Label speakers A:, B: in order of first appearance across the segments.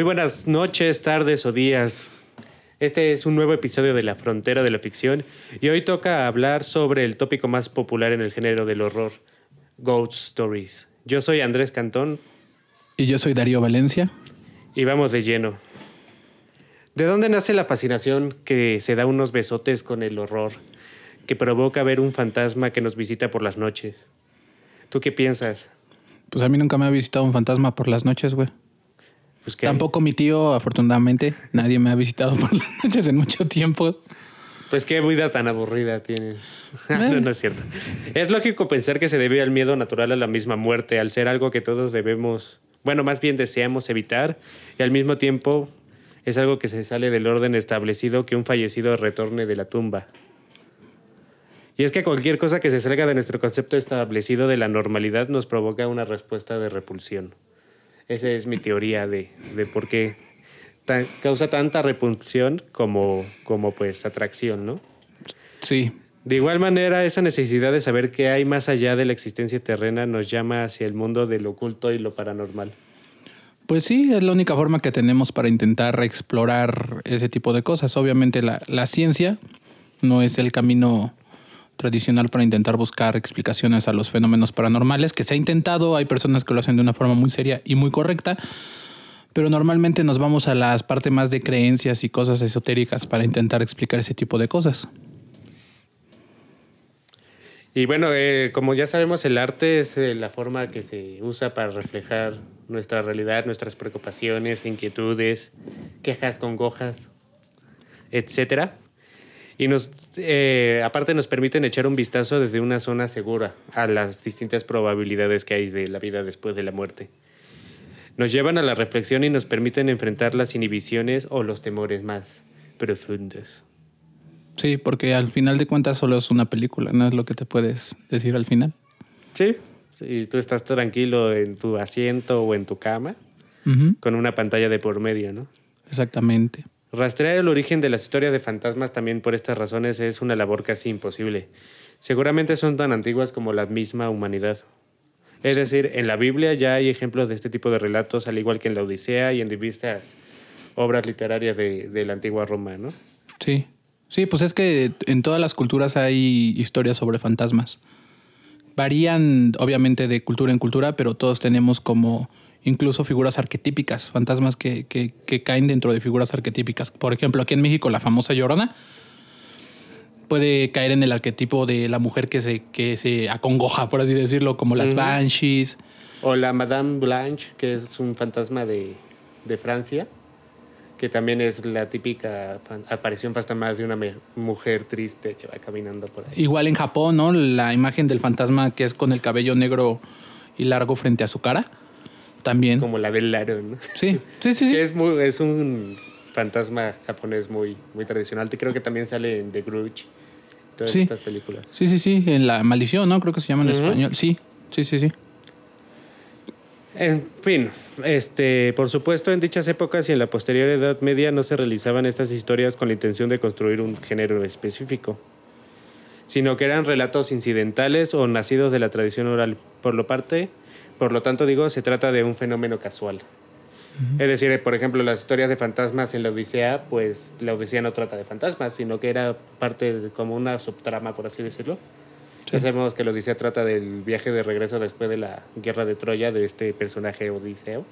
A: Muy buenas noches, tardes o días. Este es un nuevo episodio de La Frontera de la Ficción y hoy toca hablar sobre el tópico más popular en el género del horror, Ghost Stories. Yo soy Andrés Cantón.
B: Y yo soy Darío Valencia.
A: Y vamos de lleno. ¿De dónde nace la fascinación que se da unos besotes con el horror, que provoca ver un fantasma que nos visita por las noches? ¿Tú qué piensas?
B: Pues a mí nunca me ha visitado un fantasma por las noches, güey.
A: Pues que-
B: Tampoco mi tío, afortunadamente. Nadie me ha visitado por las noches en mucho tiempo.
A: Pues qué vida tan aburrida tiene. no, no es cierto. Es lógico pensar que se debe al miedo natural a la misma muerte, al ser algo que todos debemos, bueno, más bien deseamos evitar, y al mismo tiempo es algo que se sale del orden establecido que un fallecido retorne de la tumba. Y es que cualquier cosa que se salga de nuestro concepto establecido de la normalidad nos provoca una respuesta de repulsión. Esa es mi teoría de, de por qué causa tanta repulsión como, como pues atracción, ¿no?
B: Sí.
A: De igual manera, esa necesidad de saber qué hay más allá de la existencia terrena nos llama hacia el mundo del oculto y lo paranormal.
B: Pues sí, es la única forma que tenemos para intentar explorar ese tipo de cosas. Obviamente la, la ciencia no es el camino tradicional para intentar buscar explicaciones a los fenómenos paranormales, que se ha intentado, hay personas que lo hacen de una forma muy seria y muy correcta, pero normalmente nos vamos a las partes más de creencias y cosas esotéricas para intentar explicar ese tipo de cosas.
A: Y bueno, eh, como ya sabemos, el arte es eh, la forma que se usa para reflejar nuestra realidad, nuestras preocupaciones, inquietudes, quejas, congojas, etcétera. Y nos, eh, aparte nos permiten echar un vistazo desde una zona segura a las distintas probabilidades que hay de la vida después de la muerte. Nos llevan a la reflexión y nos permiten enfrentar las inhibiciones o los temores más profundos.
B: Sí, porque al final de cuentas solo es una película, no es lo que te puedes decir al final.
A: Sí, y tú estás tranquilo en tu asiento o en tu cama con una pantalla de por medio, ¿no?
B: Exactamente.
A: Rastrear el origen de las historias de fantasmas también por estas razones es una labor casi imposible. Seguramente son tan antiguas como la misma humanidad. Es decir, en la Biblia ya hay ejemplos de este tipo de relatos, al igual que en la Odisea y en diversas obras literarias de, de la antigua Roma, ¿no?
B: Sí. Sí, pues es que en todas las culturas hay historias sobre fantasmas. Varían, obviamente, de cultura en cultura, pero todos tenemos como incluso figuras arquetípicas, fantasmas que, que- que caen dentro de figuras arquetípicas. Por ejemplo, aquí en México, la famosa Llorona puede caer en el arquetipo de la mujer que se, que se acongoja, por así decirlo, como las
A: Ujú.
B: banshees.
A: O la Madame Blanche, que es un fantasma de, de Francia, que también es la típica aparición fantasmal de una mujer triste que va caminando por ahí.
B: Igual en Japón, ¿no? La imagen del fantasma que es con el cabello negro y largo frente a su cara. También.
A: Como la del Laro, ¿no?
B: Sí, sí, sí, sí.
A: Es, muy, es un fantasma japonés muy, muy tradicional. Creo que también sale en The Grudge. Todas
B: Sí.
A: estas películas.
B: Sí, sí, sí. En la maldición, ¿no? Creo que se llama en español. Sí, sí, sí, sí.
A: En fin, este, por supuesto, en dichas épocas y en la posterior Edad Media no se realizaban estas historias con la intención de construir un género específico, sino que eran relatos incidentales o nacidos de la tradición oral. Por lo parte, por lo tanto, digo, se trata de un fenómeno casual. Es decir, por ejemplo, las historias de fantasmas en la Odisea, pues la Odisea no trata de fantasmas, sino que era parte de como una subtrama, por así decirlo.
B: Sí.
A: Ya sabemos que la Odisea trata del viaje de regreso después de la guerra de Troya de este personaje Odiseo.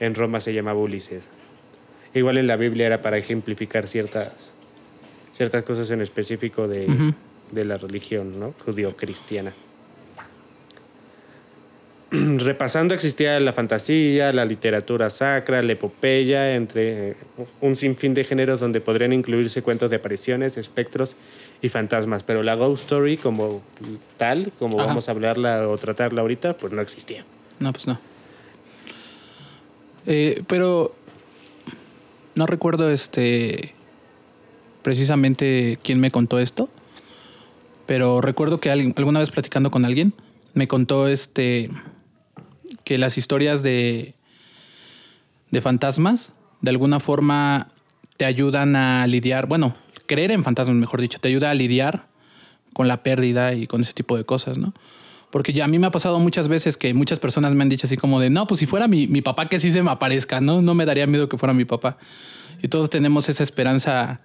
A: En Roma se llamaba Ulises. Igual en la Biblia era para ejemplificar ciertas, ciertas cosas en específico de,
B: Ujú.
A: de la religión ¿no? judío-cristiana. Repasando existía la fantasía, la literatura sacra, la epopeya, entre eh, un sinfín de géneros donde podrían incluirse cuentos de apariciones, espectros y fantasmas, pero la ghost story como tal, como
B: Ajá.
A: vamos a hablarla o tratarla ahorita, pues no existía.
B: No, pues no. Eh, pero no recuerdo este precisamente quién me contó esto, pero recuerdo que alguien- alguna vez platicando con alguien me contó este que las historias de de fantasmas de alguna forma te ayudan a lidiar, bueno, creer en fantasmas, mejor dicho, te ayuda a lidiar con la pérdida y con ese tipo de cosas, ¿no? Porque ya a mí me ha pasado muchas veces que muchas personas me han dicho así como de, no, pues si fuera mi, mi papá que sí se me aparezca, ¿no? No me daría miedo que fuera mi papá. Y todos tenemos esa esperanza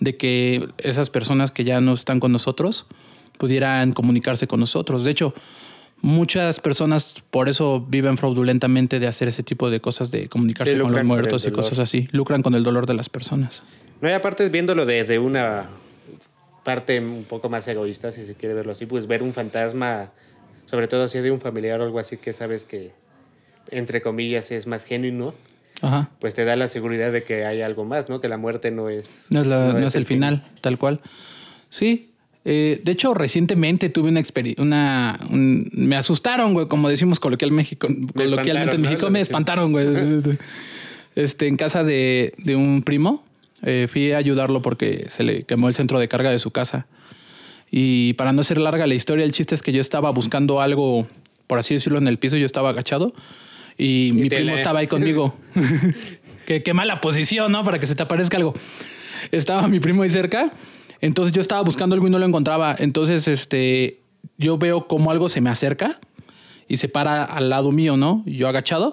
B: de que esas personas que ya no están con nosotros pudieran comunicarse con nosotros. De hecho, muchas personas por eso viven fraudulentamente de hacer ese tipo de cosas, de comunicarse
A: Sí,
B: con los
A: con
B: muertos y cosas así. Lucran con el dolor de las personas.
A: No, y aparte viéndolo desde una parte un poco más egoísta, si se quiere verlo así, pues ver un fantasma, sobre todo si es de un familiar o algo así que sabes que, entre comillas, es más genuino,
B: Ajá.
A: pues te da la seguridad de que hay algo más, ¿no? Que la muerte no es...
B: No es, la- no es el
A: fin.
B: final, tal cual. Sí. Eh, de hecho, recientemente tuve una experiencia, una, un- me asustaron, güey, como decimos coloquial México, coloquialmente en. México, me espantaron, güey. este, en casa de, de un primo, eh, fui a ayudarlo porque se le quemó el centro de carga de su casa. Y para no hacer larga la historia, el chiste es que yo estaba buscando algo, por así decirlo, en el piso, yo estaba agachado y, mi primo estaba ahí conmigo. qué, qué mala posición, ¿no? Para que se te aparezca algo. Estaba mi primo ahí cerca, entonces yo estaba buscando algo y no lo encontraba. Entonces, este, yo veo como algo se me acerca y se para al lado mío, ¿no? Yo agachado.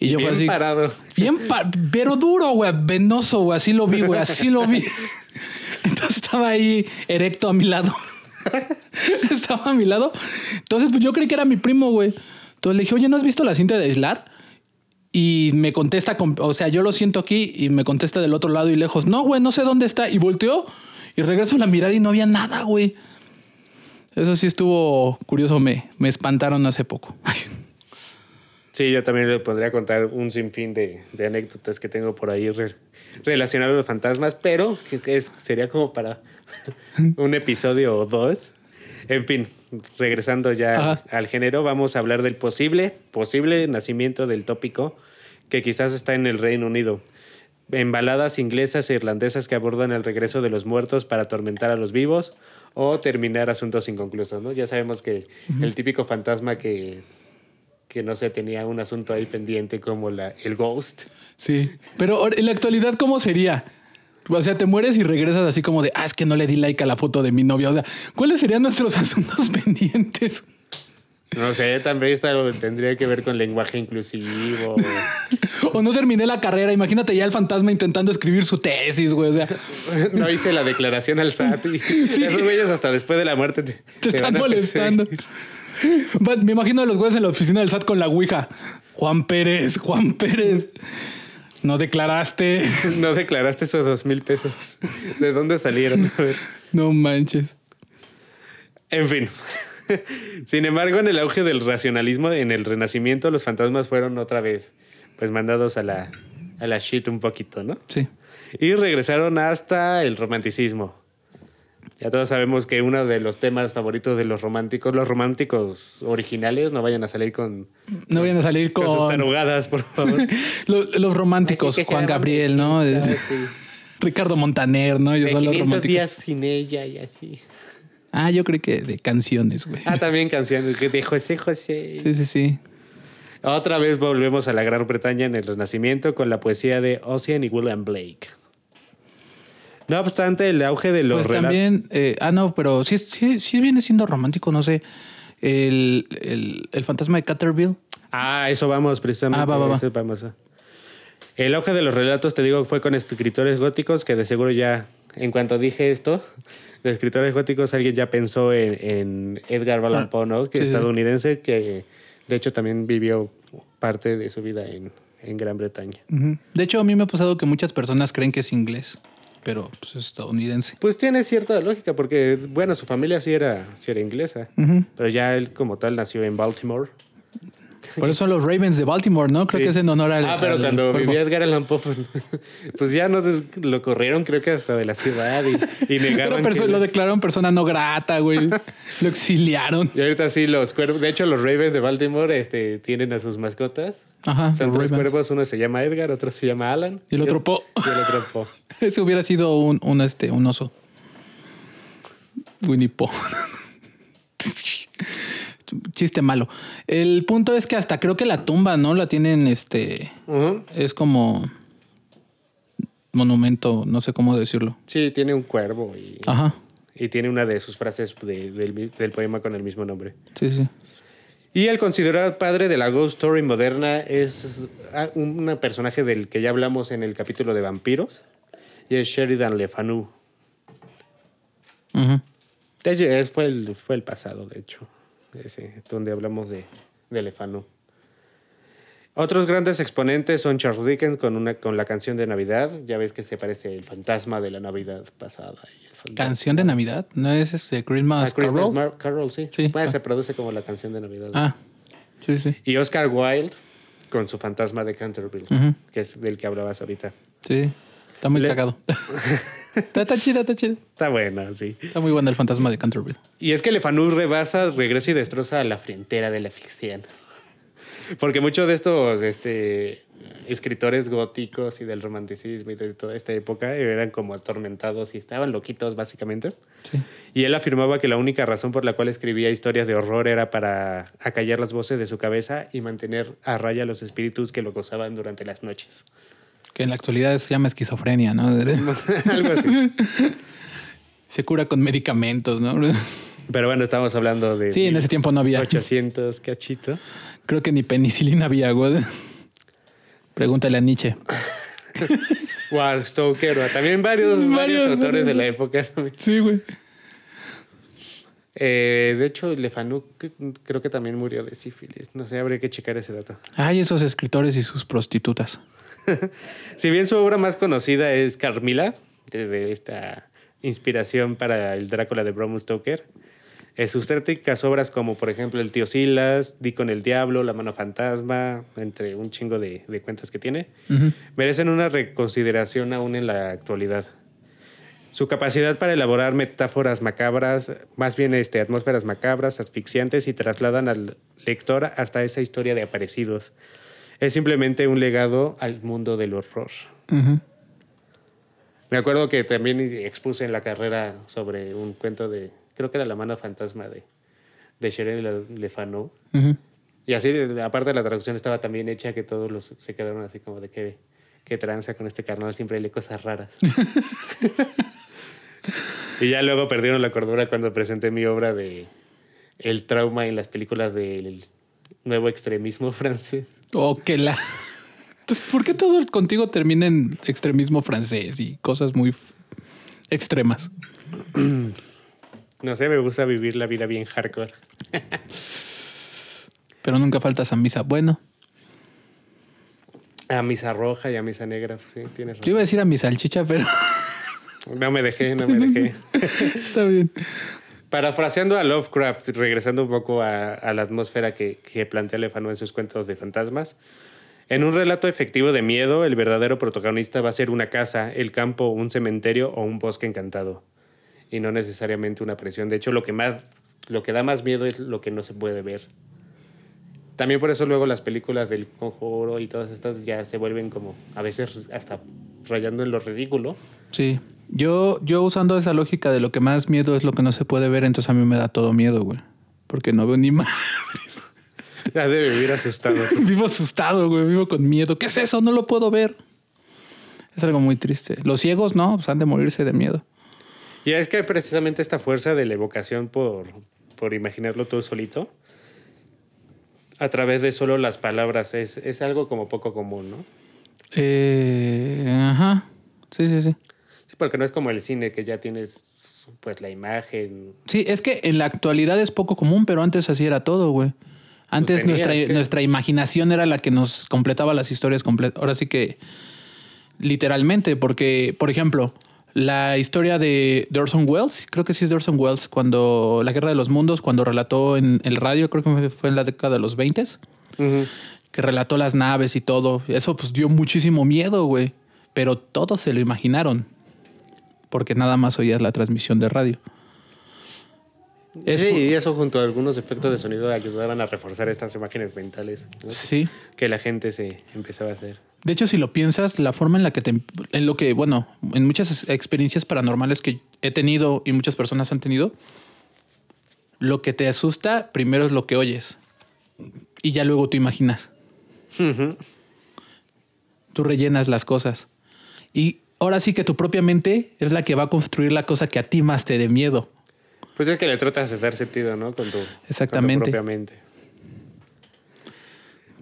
B: Y yo
A: Bien
B: fue así.
A: parado.
B: Bien, pa- pero duro, güey, venoso, güey, así lo vi, güey, así lo vi. Entonces estaba ahí erecto a mi lado. estaba a mi lado. Entonces, pues yo creí que era mi primo, güey. Entonces le dije, oye, ¿no has visto la cinta de aislar? Y me contesta, con- o sea, yo lo siento aquí y me contesta del otro lado y lejos, no, güey, no sé dónde está. Y volteó y regreso la mirada y no había nada, güey. Eso sí estuvo curioso, me, me espantaron hace poco.
A: Sí, yo también le podría contar un sinfín de, de anécdotas que tengo por ahí re- relacionadas a los fantasmas, pero es- sería como para un episodio o dos. En fin, regresando ya
B: Ajá.
A: al género, vamos a hablar del posible, posible nacimiento del tópico que quizás está en el Reino Unido. En baladas inglesas e irlandesas que abordan el regreso de los muertos para atormentar a los vivos o terminar asuntos inconclusos, ¿no? Ya sabemos que el típico fantasma que que no sé, tenía un asunto ahí pendiente como la, el ghost.
B: Sí. Pero en la actualidad, ¿cómo sería? O sea, te mueres y regresas así como de, ah, es que no le di like a la foto de mi novia. O sea, ¿cuáles serían nuestros asuntos pendientes?
A: No sé, también esto tendría que ver con lenguaje inclusivo.
B: O no terminé la carrera. Imagínate ya el fantasma intentando escribir su tesis, güey. O sea,
A: no hice la declaración al SAT y esos güeyes hasta después de la muerte te,
B: te,
A: te
B: están molestando. Me imagino a los güeyes en la oficina del SAT con la ouija. Juan Pérez, Juan Pérez. No declaraste.
A: No declaraste esos dos mil pesos. ¿De dónde salieron? A ver.
B: No manches.
A: En fin. Sin embargo, en el auge del racionalismo, en el Renacimiento, los fantasmas fueron otra vez pues mandados a la, a la shit un poquito, ¿no?
B: Sí.
A: Y regresaron hasta el romanticismo. Ya todos sabemos que uno de los temas favoritos de los románticos, los románticos originales, no vayan a salir con,
B: No vayan a salir
A: con tarugadas, por favor.
B: los, los románticos, Juan Gabriel, ¿no?
A: Ah, sí.
B: Ricardo Montaner, ¿no?
A: De
B: son los
A: 500
B: románticos.
A: días sin ella y así.
B: Ah, yo creo que de canciones, güey.
A: Ah, también canciones de José José.
B: Sí, sí, sí.
A: Otra vez volvemos a la Gran Bretaña en el Renacimiento con la poesía de Ossian y William Blake. No obstante, el auge de los
B: Pues también, eh, ah, no, pero sí, sí, sí viene siendo romántico, no sé. El, el, el fantasma de Catterville.
A: Ah, eso vamos, precisamente.
B: Ah, va, va, va.
A: eso vamos a- El auge de los relatos, te digo, fue con escritores góticos que de seguro ya, en cuanto dije esto, de escritores góticos, alguien ya pensó en, en Edgar Allan
B: Ah,
A: Poe, ¿no? Que
B: sí, sí.
A: estadounidense, que de hecho también vivió parte de su vida en, en Gran Bretaña.
B: De hecho, a mí me ha pasado que muchas personas creen que es inglés, pero pues, es estadounidense.
A: Pues tiene cierta lógica, porque, bueno, su familia sí era, sí era inglesa, pero ya él como tal nació en Baltimore.
B: Por eso son los Ravens de Baltimore, ¿no? Creo
A: Sí.
B: que es en honor al.
A: Ah, pero
B: al
A: cuando vivía Edgar Allan Poe, pues, pues ya no lo corrieron, creo que hasta de la ciudad y, que-
B: lo declararon persona no grata, güey. lo exiliaron.
A: Y ahorita sí, los cuervos. De hecho, los Ravens de Baltimore este, tienen a sus mascotas.
B: Ajá.
A: Son tres
B: Ravens.
A: cuervos, uno se llama Edgar, otro se llama Alan.
B: Y el otro Po.
A: Y el otro Po.
B: Ese hubiera sido un, un, este, un oso. Winnie Pooh. Chiste malo. El punto es que hasta creo que la tumba, ¿no? La tienen, este. Es como. Monumento, no sé cómo decirlo.
A: Sí, tiene un cuervo y,
B: Ajá.
A: y tiene una de sus frases de- del, poema con el mismo nombre.
B: Sí, sí.
A: Y el considerado padre de la Ghost Story moderna es ah, un personaje del que ya hablamos en el capítulo de vampiros. Y es Sheridan Le Fanu. Fue, el, fue el pasado, de hecho, ese, donde hablamos de, de Le Fanu. Otros grandes exponentes son Charles Dickens con, una, con la canción de Navidad. Ya ves que se parece el fantasma de la Navidad pasada. Y el fantasma-
B: Canción de Navidad. ¿No es este Christmas,
A: Ah, Christmas
B: Carol?
A: Mar- Carol, sí.
B: Sí.
A: Bueno,
B: Ah.
A: Se produce como la canción de Navidad.
B: Ah, sí, sí.
A: Y Oscar Wilde con su fantasma de Canterville, que es del que hablabas ahorita.
B: Sí. Está muy
A: Le-
B: cagado. está, está chida, está chida.
A: Está buena, sí.
B: Está muy buena el fantasma de Canterville.
A: Y es que Le Fanu rebasa, regresa y destroza la frontera de la ficción. Porque muchos de estos este, escritores góticos y del romanticismo y de toda esta época eran como atormentados y estaban loquitos, básicamente.
B: Sí.
A: Y él afirmaba que la única razón por la cual escribía historias de horror era para acallar las voces de su cabeza y mantener a raya los espíritus que lo gozaban durante las noches.
B: Que en la actualidad se llama esquizofrenia, ¿no?
A: Algo así.
B: Se cura con medicamentos, ¿no?
A: Pero bueno, estamos hablando de
B: Sí, en ese tiempo no había.
A: 800 cachito.
B: Creo que ni penicilina había, güey. Pregúntale a Nietzsche.
A: A Stoker, también varios, varios,
B: Varios,
A: autores de la época.
B: Sí, güey.
A: Eh, de hecho, Le Fanu c- creo que también murió de sífilis. No sé, habría que checar ese dato.
B: Ay, esos escritores y sus prostitutas.
A: Si bien su obra más conocida es Carmila, de, esta inspiración para el Drácula de Bram Stoker, sus técnicas obras como, por ejemplo, El tío Silas, Di con el Diablo, La mano fantasma, entre un chingo de, de cuentas que tiene, merecen una reconsideración aún en la actualidad. Su capacidad para elaborar metáforas macabras, más bien este, atmósferas macabras, asfixiantes y trasladan al lector hasta esa historia de aparecidos. Es simplemente un legado al mundo del horror. Me acuerdo que también expuse en la carrera sobre un cuento de, creo que era La mano fantasma de, de Shirley Le- Le Fanu.
B: Ujú.
A: Y así, aparte la traducción estaba tan bien hecha que todos los, se quedaron así como de que, que tranza con este carnal, siempre lee cosas raras. y ya luego perdieron la cordura cuando presenté mi obra de El trauma en las películas del nuevo extremismo francés.
B: Oh, que la. ¿Por qué todo contigo termina en extremismo francés y cosas muy extremas?
A: No sé, me gusta vivir la vida bien hardcore.
B: Pero nunca faltas a misa. Bueno,
A: A misa roja y a misa negra, pues sí, tienes
B: yo
A: razón.
B: iba a decir a mi salchicha, pero
A: No me dejé, no me dejé.
B: está bien.
A: Parafraseando a Lovecraft, regresando un poco a, la atmósfera que, que plantea Lefano en sus cuentos de fantasmas. En un relato efectivo de miedo, el verdadero protagonista va a ser una casa, el campo, un cementerio o un bosque encantado. Y no necesariamente una presión. De hecho, lo que, más, lo que da más miedo es lo que no se puede ver. También por eso luego las películas del conjuro y todas estas ya se vuelven como a veces hasta rayando en lo ridículo.
B: Sí. Yo, yo usando esa lógica de lo que más miedo es lo que no se puede ver, entonces a mí me da todo miedo, güey. Porque no veo ni más.
A: Ya de vivir asustado.
B: vivo asustado, güey. Vivo con miedo. ¿Qué es eso? No lo puedo ver. Es algo muy triste. Los ciegos, no, pues han de morirse de miedo.
A: Y es que precisamente esta fuerza de la evocación por, por imaginarlo todo solito, a través de solo las palabras, es, es algo como poco común, ¿no?
B: Eh, ajá. Sí, sí, sí.
A: Porque no es como el cine, que ya tienes pues la imagen.
B: Sí, es que en la actualidad es poco común, pero antes así era todo, güey. Antes
A: tenías
B: nuestra, nuestra imaginación era la que nos completaba las historias completas. Ahora sí que literalmente, porque, por ejemplo, la historia de, de Orson Welles, creo que sí es de Orson Welles, cuando la Guerra de los Mundos, cuando relató en el radio, creo que fue en la década de los 20 que relató las naves y todo. Eso pues dio muchísimo miedo, güey. Pero todos se lo imaginaron. Porque nada más oías la transmisión de radio. Es
A: sí, y eso junto a algunos efectos de sonido ayudaban a reforzar estas imágenes mentales ¿no?
B: Sí.
A: que la gente se empezaba a hacer.
B: De hecho, si lo piensas, la forma en la que te... En lo que, bueno, en muchas experiencias paranormales que he tenido y muchas personas han tenido, lo que te asusta primero es lo que oyes. Y ya luego tú imaginas. Tú rellenas las cosas. Y ahora sí que tu propia mente es la que va a construir la cosa que a ti más te dé miedo.
A: Pues es que le tratas de dar sentido, ¿no? Con tu,
B: Exactamente.
A: con tu propia mente.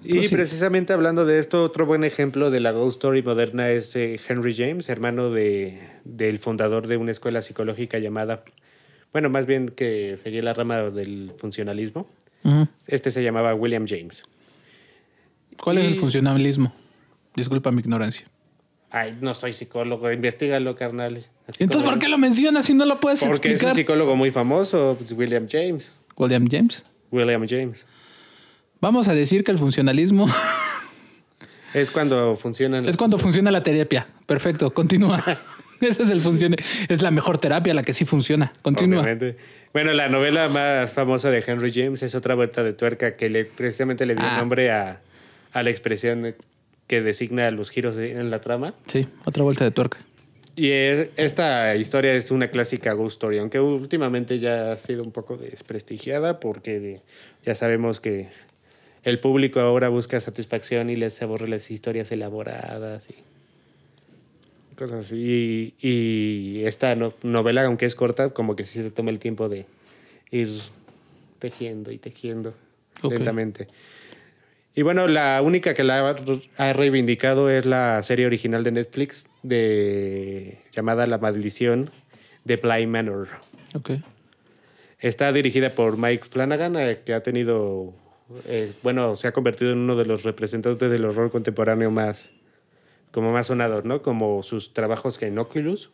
A: Y
B: Pues sí.
A: precisamente hablando de esto, otro buen ejemplo de la ghost story moderna es eh, Henry James, hermano de, del fundador de una escuela psicológica llamada, bueno, más bien que seguía la rama del funcionalismo. Este se llamaba William James.
B: ¿Cuál es el funcionalismo? Disculpa mi ignorancia.
A: Ay, no soy psicólogo, investigalo, carnal. Así
B: Entonces,
A: como-
B: ¿por qué lo mencionas si no lo puedes
A: Porque es
B: explicar?
A: un psicólogo muy famoso, pues, William James.
B: William James.
A: William James.
B: Vamos a decir que el funcionalismo
A: Es cuando funcionan.
B: es cuando funciona la terapia. Perfecto, continúa. Ese es el funcione. Es la mejor terapia, la que sí funciona. Continúa.
A: Obviamente. Bueno, la novela más famosa de Henry James es otra vuelta de tuerca que le, precisamente le dio
B: Ah.
A: nombre a, a la expresión que designa los giros en la trama.
B: Sí, otra vuelta de tuerca.
A: Y es- esta historia es una clásica ghost story, aunque últimamente ya ha sido un poco desprestigiada porque ya sabemos que el público ahora busca satisfacción y les aburre las historias elaboradas y cosas así. Y, y esta no- novela, aunque es corta, como que sí se toma el tiempo de ir tejiendo y tejiendo
B: Ok.
A: lentamente. Y bueno, la única que la ha- reivindicado es la serie original de Netflix de llamada La Maldición de Bly Manor.
B: Ok.
A: Está dirigida por Mike Flanagan, eh, que ha tenido, eh, bueno, se ha convertido en uno de los representantes del horror contemporáneo más, como más sonados, ¿no? Como sus trabajos en Oculus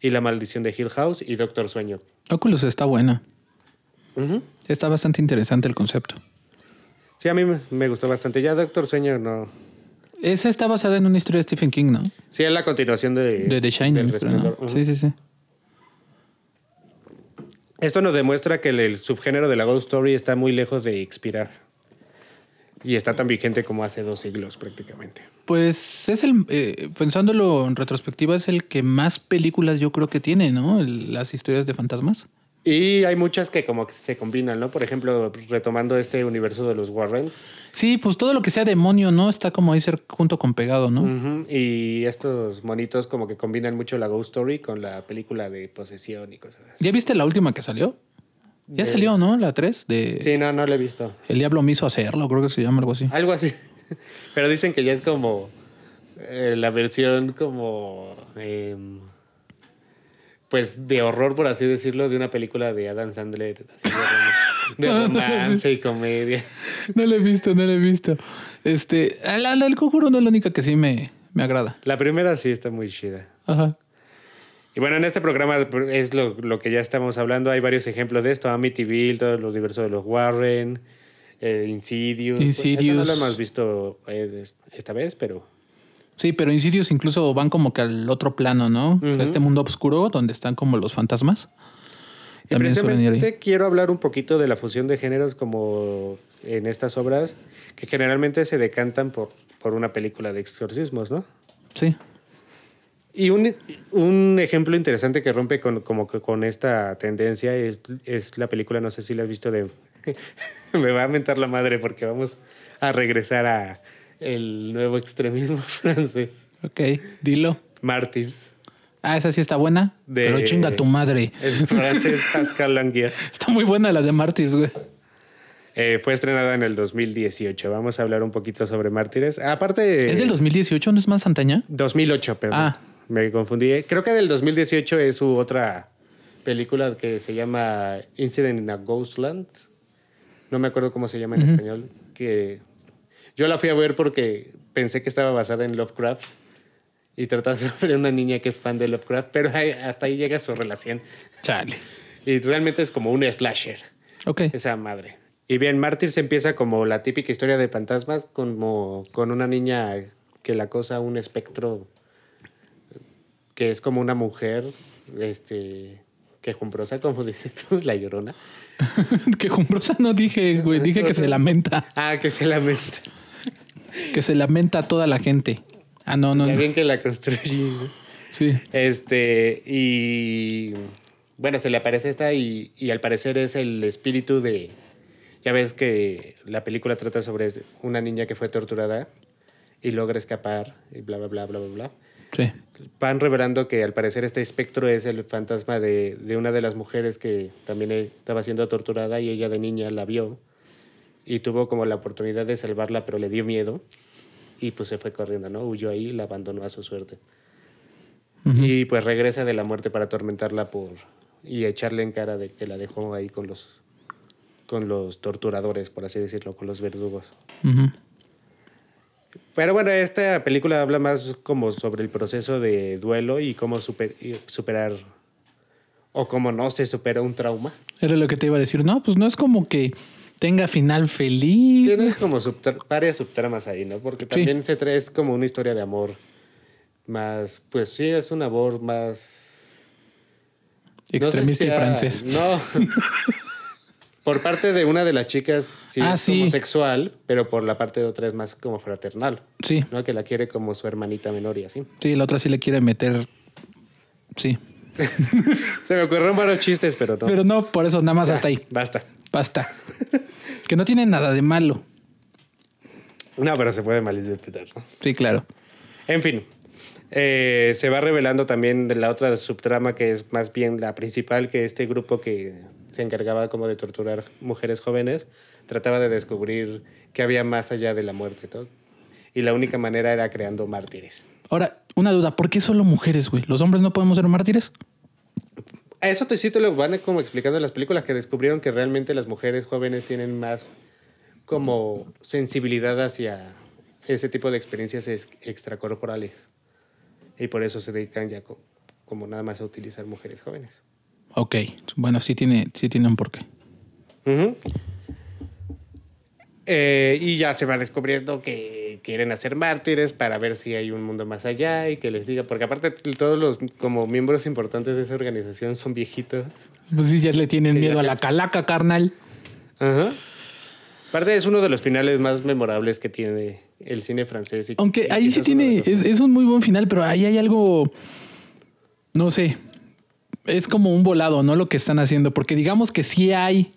A: y La Maldición de Hill House y Doctor Sueño.
B: Oculus está buena. Está bastante interesante el concepto.
A: Sí, a mí me- gustó bastante. Ya Doctor Sueño no...
B: Esa está basada en una historia de Stephen King, ¿no?
A: Sí, es la continuación de...
B: De The Shining. Sí, sí, sí.
A: Esto nos demuestra que el, el subgénero de la ghost story está muy lejos de expirar. Y está tan vigente como hace dos siglos prácticamente.
B: Pues es el, eh, pensándolo en retrospectiva, es el que más películas yo creo que tiene, ¿no? El- las historias de fantasmas.
A: Y hay muchas que como que se combinan, ¿no? Por ejemplo, retomando este universo de los Warren.
B: Sí, pues todo lo que sea demonio, ¿no? Está como ahí ser junto con pegado, ¿no?
A: Ujú, Y estos monitos como que combinan mucho la ghost story con la película de posesión y cosas así.
B: ¿Ya viste la última que salió? Ya
A: De-
B: salió, ¿no? La 3 de
A: Sí, no, no lo he visto.
B: El diablo me hizo hacerlo, creo que se llama algo así.
A: Algo así. Pero dicen que ya es como eh, la versión como... em, pues de horror, por así decirlo, de una película de Adam Sandler. así de
B: No, no,
A: romance y comedia.
B: No la he visto, no la he visto. Este, la, la del conjuro no es la única que sí me, me agrada.
A: La primera sí está muy chida.
B: Ajá.
A: Y bueno, en este programa es lo, lo que ya estamos hablando. Hay varios ejemplos de esto. Amityville, todo el universo de los Warren, eh, Insidious.
B: Insidious.
A: Eso no lo hemos visto eh, esta vez, pero...
B: Sí, pero Insidious incluso van como que al otro plano, ¿no?
A: Ujú.
B: Este mundo oscuro donde están como los fantasmas.
A: Y precisamente quiero hablar un poquito de la fusión de géneros como en estas obras que generalmente se decantan por, por una película de exorcismos, ¿no?
B: Sí.
A: Y un, un ejemplo interesante que rompe con, como con esta tendencia es, es la película, no sé si la has visto de... Me va a mentar la madre porque vamos a regresar a el nuevo extremismo francés.
B: Ok, dilo.
A: Martyrs.
B: Ah, esa sí está buena.
A: De-
B: Pero chinga tu madre.
A: Francés Pascal Languier.
B: Está muy buena la de Martyrs, güey.
A: Eh, fue estrenada en el 2018. Vamos a hablar un poquito sobre Mártires. Aparte...
B: ¿Es del 2018? ¿No es más antaña?
A: 2008, perdón.
B: Ah.
A: Me confundí. Creo que del 2018 es su otra película que se llama Incident in a Ghostland. No me acuerdo cómo se llama en español. Que yo la fui a ver porque pensé que estaba basada en Lovecraft y trataba sobre una niña que es fan de Lovecraft, pero hasta ahí llega su relación.
B: Chale.
A: Y realmente es como un slasher,
B: Ok.
A: esa madre. Y bien, Mártir se empieza como la típica historia de fantasmas, como con una niña que la cosa un espectro que es como una mujer, este, quejumbrosa, como dices tú, la llorona.
B: quejumbrosa no dije, güey, dije que se lamenta.
A: Ah, que se lamenta.
B: Que se lamenta toda la gente. Ah, no, no.
A: Alguien que la construye.
B: Sí.
A: Este, y bueno, se le aparece esta y, y al parecer es el espíritu de... Ya ves que la película trata sobre una niña que fue torturada y logra escapar y bla, bla, bla, bla, bla, bla.
B: Sí.
A: Van revelando que al parecer este espectro es el fantasma de, de una de las mujeres que también estaba siendo torturada y ella de niña la vio y tuvo como la oportunidad de salvarla, pero le dio miedo y pues se fue corriendo, ¿no? Huyó ahí y la abandonó a su suerte. Y pues regresa de la muerte para atormentarla por y echarle en cara de que la dejó ahí con los con los torturadores, por así decirlo, con los verdugos.
B: Ujú.
A: Pero bueno, esta película habla más como sobre el proceso de duelo y cómo super- superar o cómo no se supera un trauma.
B: Era lo que te iba a decir. No, pues no es como que tenga final feliz.
A: Tienes como varias subtramas ahí, ¿no? Porque también se trae es como una historia de amor más, pues sí, es un amor más... no sé
B: Extremista y francés.
A: No. por parte de una de las chicas sí
B: Ah,
A: es
B: sí.
A: homosexual, pero por la parte de otra es más como fraternal,
B: Sí,
A: ¿no? Que la quiere como su hermanita menor y así.
B: sí, la otra sí le quiere meter. Sí.
A: Se me ocurrieron varios chistes, pero no.
B: Pero no, por eso nada más
A: Ya,
B: hasta ahí.
A: Basta.
B: Basta. que no tiene nada de malo.
A: No, pero se puede malinterpretar, ¿no?
B: Sí, claro.
A: En fin, eh, se va revelando también la otra subtrama que es más bien la principal, que este grupo que se encargaba como de torturar mujeres jóvenes trataba de descubrir qué había más allá de la muerte, ¿no? Y la única manera era creando mártires.
B: Ahora, una duda. ¿Por qué solo mujeres, güey? ¿Los hombres no podemos ser mártires?
A: A eso te cito lo van como explicando en las películas que descubrieron que realmente las mujeres jóvenes tienen más como sensibilidad hacia ese tipo de experiencias ex- extracorporales. Y por eso se dedican ya co- como nada más a utilizar mujeres jóvenes.
B: Ok. Bueno, sí tiene, sí tiene un porqué.
A: Ujú. Eh, y ya se va descubriendo que quieren hacer mártires para ver si hay un mundo más allá y que les diga, porque aparte todos los como miembros importantes de esa organización son viejitos.
B: Pues sí, ya le tienen miedo a la calaca, carnal.
A: Ajá. Aparte es uno de los finales más memorables que tiene el cine francés. y-
B: Aunque
A: y
B: ahí sí tiene, es un muy buen final, pero ahí hay algo, no sé, es como un volado, ¿no? Lo que están haciendo, porque digamos que sí hay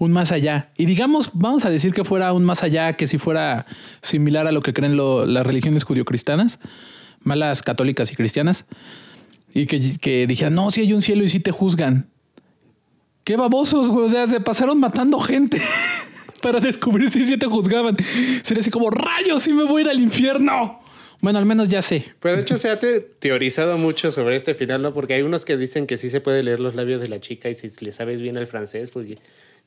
B: un más allá. Y digamos, vamos a decir que fuera un más allá, que si fuera similar a lo que creen las religiones judio-cristianas, malas católicas y cristianas, y que, que dijeran, no, si hay un cielo y sí te juzgan. Qué babosos, güey. O sea, se pasaron matando gente para descubrir si sí te juzgaban. Sería así como, rayos, sí me voy a ir al infierno. Bueno, al menos ya sé.
A: Pero de hecho se ha te- teorizado mucho sobre este final, ¿no? Porque hay unos que dicen que sí se puede leer los labios de la chica y si le sabes bien el francés, pues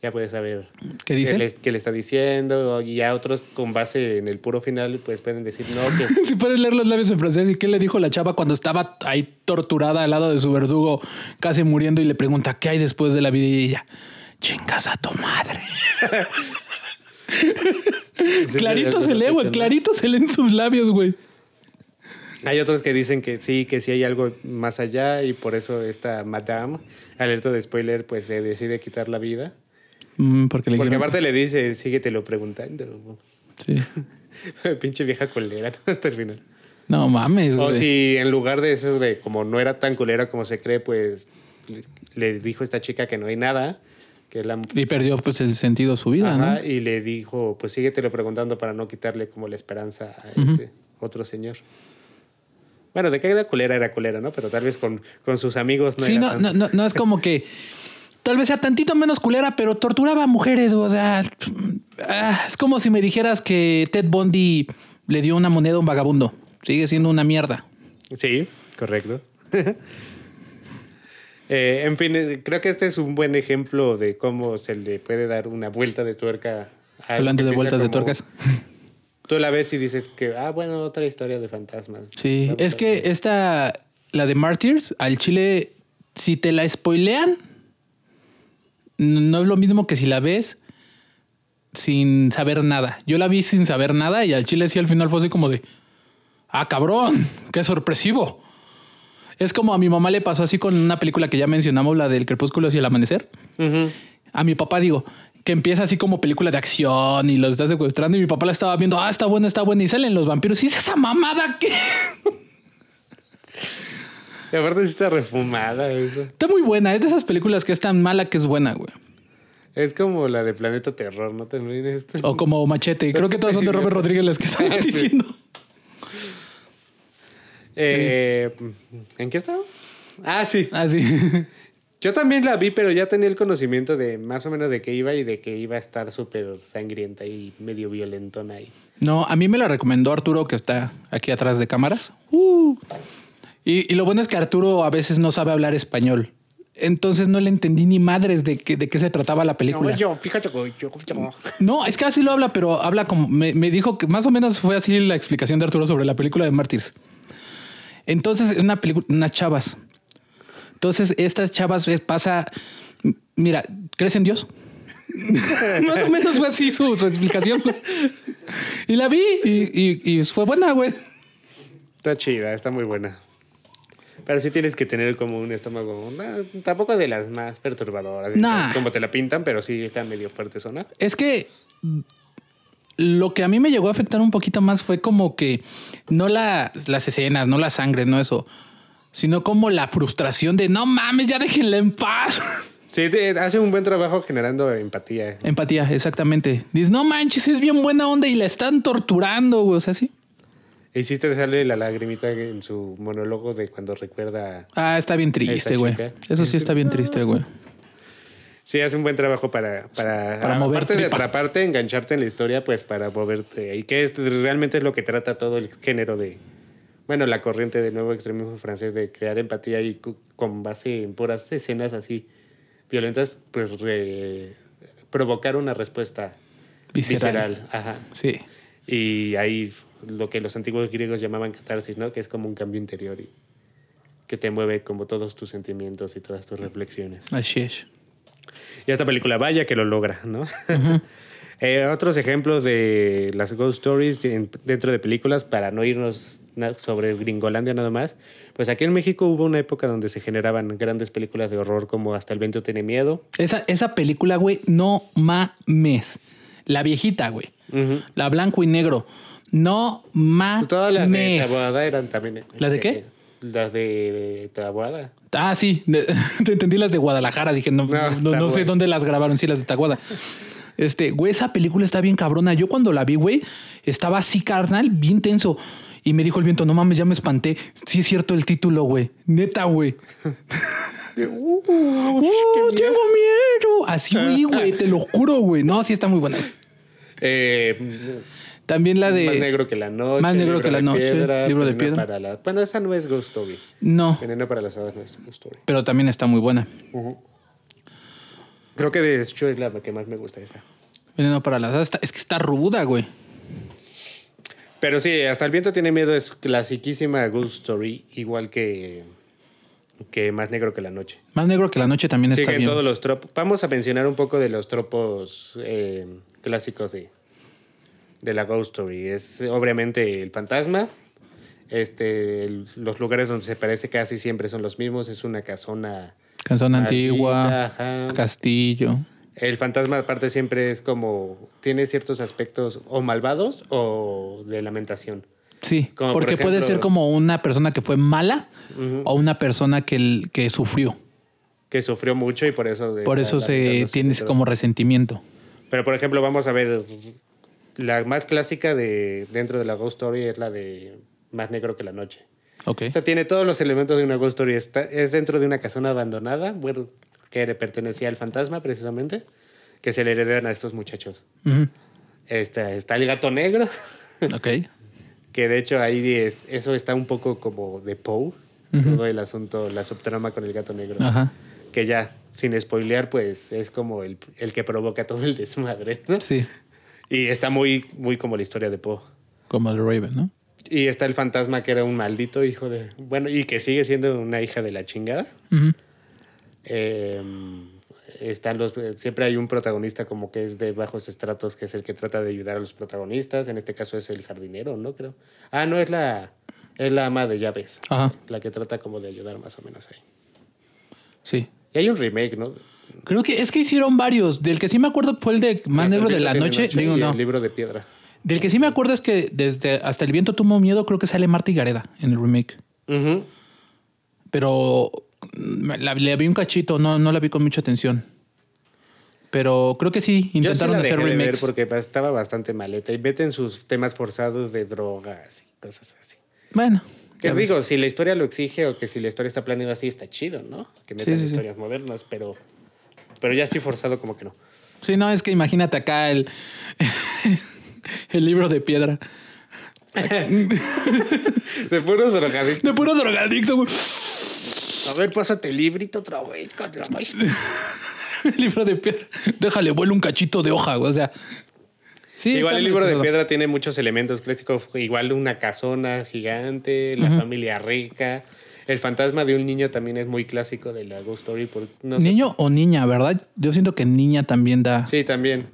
A: ya, puedes saber
B: ¿Qué dice?
A: le, qué le está diciendo. Y ya otros con base en el puro final, pues pueden decir, no, que
B: Si puedes leer los labios en francés, ¿y qué le dijo la chava cuando estaba ahí torturada al lado de su verdugo, casi muriendo, y le pregunta, ¿qué hay después de la vida? Y ella, chingas a tu madre. clarito se lee, güey, clarito se leen sus labios, güey.
A: Hay otros que dicen que sí, que sí hay algo más allá y por eso esta madame, alerta de spoiler, pues se decide quitar la vida.
B: Mm, porque le
A: Porque aparte le dice, síguetelo preguntando.
B: Sí.
A: Pinche vieja culera ¿no? hasta el final.
B: No mames,
A: O
B: güey.
A: si en lugar de eso, de como no era tan culera como se cree, pues le, dijo esta chica que no hay nada, que la...
B: Y perdió pues el sentido de su vida,
A: Ajá,
B: ¿no?
A: y le dijo, pues síguetelo preguntando para no quitarle como la esperanza a
B: Ujú.
A: este otro señor. Bueno, de que era culera, era culera, ¿no? Pero tal vez con, con sus amigos no
B: sí,
A: era
B: no,
A: tanto.
B: no, no, no es como que tal vez sea tantito menos culera, pero torturaba a mujeres, o sea, ah, es como si me dijeras que Ted Bundy le dio una moneda a un vagabundo. Sigue siendo una mierda.
A: Sí, correcto. Eh, en fin, eh, creo que este es un buen ejemplo de cómo se le puede dar una vuelta de tuerca. a
B: Hablando de vueltas de tuercas.
A: Tú la ves y dices que, ah, bueno, otra historia de fantasmas.
B: Sí, es que esta, la de Martyrs, al chile, si te la spoilean, no es lo mismo que si la ves sin saber nada. Yo la vi sin saber nada y al chile sí al final fue así como de, ah, cabrón, qué sorpresivo. Es como a mi mamá le pasó así con una película que ya mencionamos, la del crepúsculo y el amanecer. A mi papá digo, que empieza así como película de acción y los está secuestrando y mi papá la estaba viendo, ah, está buena, está buena y salen los vampiros. ¿Y es esa mamada que...
A: Y aparte sí está refumada eso.
B: Está muy buena, es de esas películas que es tan mala que es buena, güey.
A: Es como la de Planeta Terror, ¿no te olvides?
B: O como Machete. Creo que todas son de Robert Rodríguez las que están
A: Ah, sí.
B: diciendo.
A: Eh, ¿En qué estamos? Ah, sí.
B: Ah, sí.
A: Yo también la vi, pero ya tenía el conocimiento de más o menos de qué iba y de que iba a estar súper sangrienta y medio violentona ahí.
B: No, a mí me la recomendó Arturo, que está aquí atrás de cámaras. Uh. Y, y lo bueno es que Arturo a veces no sabe hablar español. Entonces no le entendí ni madres de, qué- de qué se trataba la película.
A: yo, fíjate, yo.
B: No, es que así lo habla, pero habla como. Me, me dijo que más o menos fue así la explicación de Arturo sobre la película de Mártires. Entonces, es una película, unas chavas. Entonces, estas chavas pasa. Mira, ¿crees en Dios? más o menos fue así su, su explicación. y la vi y, y- y fue buena, güey.
A: Está chida, está muy buena. Pero sí tienes que tener como un estómago, no, tampoco de las más perturbadoras,
B: Nah.
A: como te la pintan, pero sí está medio fuerte zona.
B: Es que lo que a mí me llegó a afectar un poquito más fue como que no la- las escenas, no la sangre, no eso, sino como la frustración de no mames, ya déjenla en paz.
A: Sí, hace un buen trabajo generando empatía.
B: Empatía, exactamente. Dices, no manches, es bien buena onda y la están torturando, güey. O sea, sí.
A: Y sí te sale la lagrimita en su monólogo de cuando recuerda.
B: Ah, está bien triste, güey. Eso sí está bien triste, güey.
A: Sí, hace un buen trabajo para, para,
B: Para
A: aparte de atraparte, engancharte en la historia, pues para moverte. Y que es, realmente es lo que trata todo el género de, bueno, la corriente de nuevo extremismo francés de crear empatía y con base en puras escenas así violentas, pues re- provocar una respuesta
B: Visceral.
A: visceral. Ajá.
B: Sí.
A: Y ahí lo que los antiguos griegos llamaban catarsis, ¿no? Que es como un cambio interior y que te mueve como todos tus sentimientos y todas tus reflexiones.
B: Así es.
A: Y esta película, vaya que lo logra, ¿no? Eh, otros ejemplos de las ghost stories en- dentro de películas, para no irnos sobre Gringolandia nada más, pues aquí en México hubo una época donde se generaban grandes películas de horror como Hasta el viento tiene miedo.
B: Esa, esa película, güey, no mames. La viejita, güey. La blanco y negro. No mames.
A: Todas las de Taboada eran también... eh,
B: ¿Las de
A: sí,
B: qué?
A: Las de Taboada.
B: Ah, sí. Te entendí las de Guadalajara. Dije, no,
A: No,
B: no, no
A: Taguada.
B: sé dónde las grabaron. Sí, las de Taguada. Este, güey, esa película está bien cabrona. Yo cuando la vi, güey, estaba así, carnal, bien tenso. Y me dijo el viento, no mames, ya me espanté. Sí es cierto el título, güey. Neta, güey. ¡Uh, tengo miedo! Así, güey, te lo juro, güey. No, sí está muy buena.
A: Eh,
B: También la de...
A: Más negro que la noche.
B: Más negro que la noche,
A: Piedra,
B: Libro de Piedra.
A: Para la... Bueno, esa no es Ghost Story.
B: No,
A: Veneno para las hadas no es Ghost Story.
B: pero también está muy buena.
A: Creo que de hecho es la que más me gusta esa.
B: Veneno para las hadas. Es que está ruda, güey.
A: Pero sí, Hasta el viento tiene miedo es clasiquísima Ghost Story, igual que, que Más negro que la noche.
B: Más negro que la noche también está bien.
A: todos los tropos. Vamos a mencionar un poco de los tropos eh, clásicos de, de la Ghost Story. Es obviamente el fantasma. Este, el- los lugares donde se parece casi siempre son los mismos. Es una casona. Maldita,
B: antigua,
A: ajá.
B: castillo.
A: El fantasma aparte siempre es como... Tiene ciertos aspectos o malvados o de lamentación.
B: Sí,
A: Como por
B: porque puede ser como una persona que fue mala o una persona que, que sufrió.
A: Que sufrió mucho y por eso... de-
B: Por eso
A: la-
B: se ese
A: todo.
B: como resentimiento.
A: Pero por ejemplo, vamos a ver la más clásica de dentro de la Ghost Story es la de Más negro que la noche.
B: Ok.
A: O sea, tiene todos los elementos de una Ghost Story. Está, es dentro de una casona abandonada, bueno, que le pertenecía al fantasma precisamente, que se le heredan a estos muchachos. Está, está el gato negro,
B: Ok.
A: que de hecho ahí es- eso está un poco como de Poe, todo el asunto, la subtrama con el gato negro.
B: Ajá.
A: Que ya, sin spoilear, pues es como el, el que provoca todo el desmadre, ¿no?
B: Sí,
A: Y está muy, muy como la historia de Poe.
B: como el Raven, ¿no?
A: Y está el fantasma que era un maldito hijo de... Bueno, y que sigue siendo una hija de la chingada. Eh, están los siempre hay un protagonista como que es de bajos estratos que es el que trata de ayudar a los protagonistas en este caso es el jardinero no creo ah no es la es la ama de llaves
B: Ajá.
A: la que trata como de ayudar más o menos ahí
B: Sí.
A: y hay un remake no
B: Creo que es que hicieron varios. Del que sí me acuerdo fue el de Más Negro de la
A: tiene
B: Noche. Digo, no.
A: el libro de piedra
B: Del que sí me acuerdo es que desde hasta el viento tuvo miedo, creo que sale Marta y Gareda en el remake. Pero mm, la, le vi un cachito, no, no la vi con mucha atención. Pero creo que sí,
A: Yo sí
B: intentaron
A: la
B: hacer
A: dejé de ver
B: remakes.
A: porque ba- estaba bastante maleta y meten sus temas forzados de drogas y cosas así.
B: Bueno.
A: Que
B: ves.
A: digo, si la historia lo exige o que si la historia está planeada así, está chido, ¿no? Que metan
B: Sí, sí, sí.
A: historias modernas, pero, pero ya así forzado como que no.
B: Sí, no, es que imagínate acá el, el libro de piedra.
A: De puros drogadictos.
B: De puro drogadicto, güey.
A: A ver, pásate el librito otra vez.
B: El libro de piedra. Déjale, vuelo un cachito de hoja, güey. O sea. Sí,
A: Igual el libro de piedra tiene muchos elementos clásicos, igual una casona gigante, la familia rica. El fantasma de un niño también es muy clásico de la Ghost Story. Por, no sé
B: Niño o niña, ¿verdad? Yo siento que niña también da.
A: Sí, también.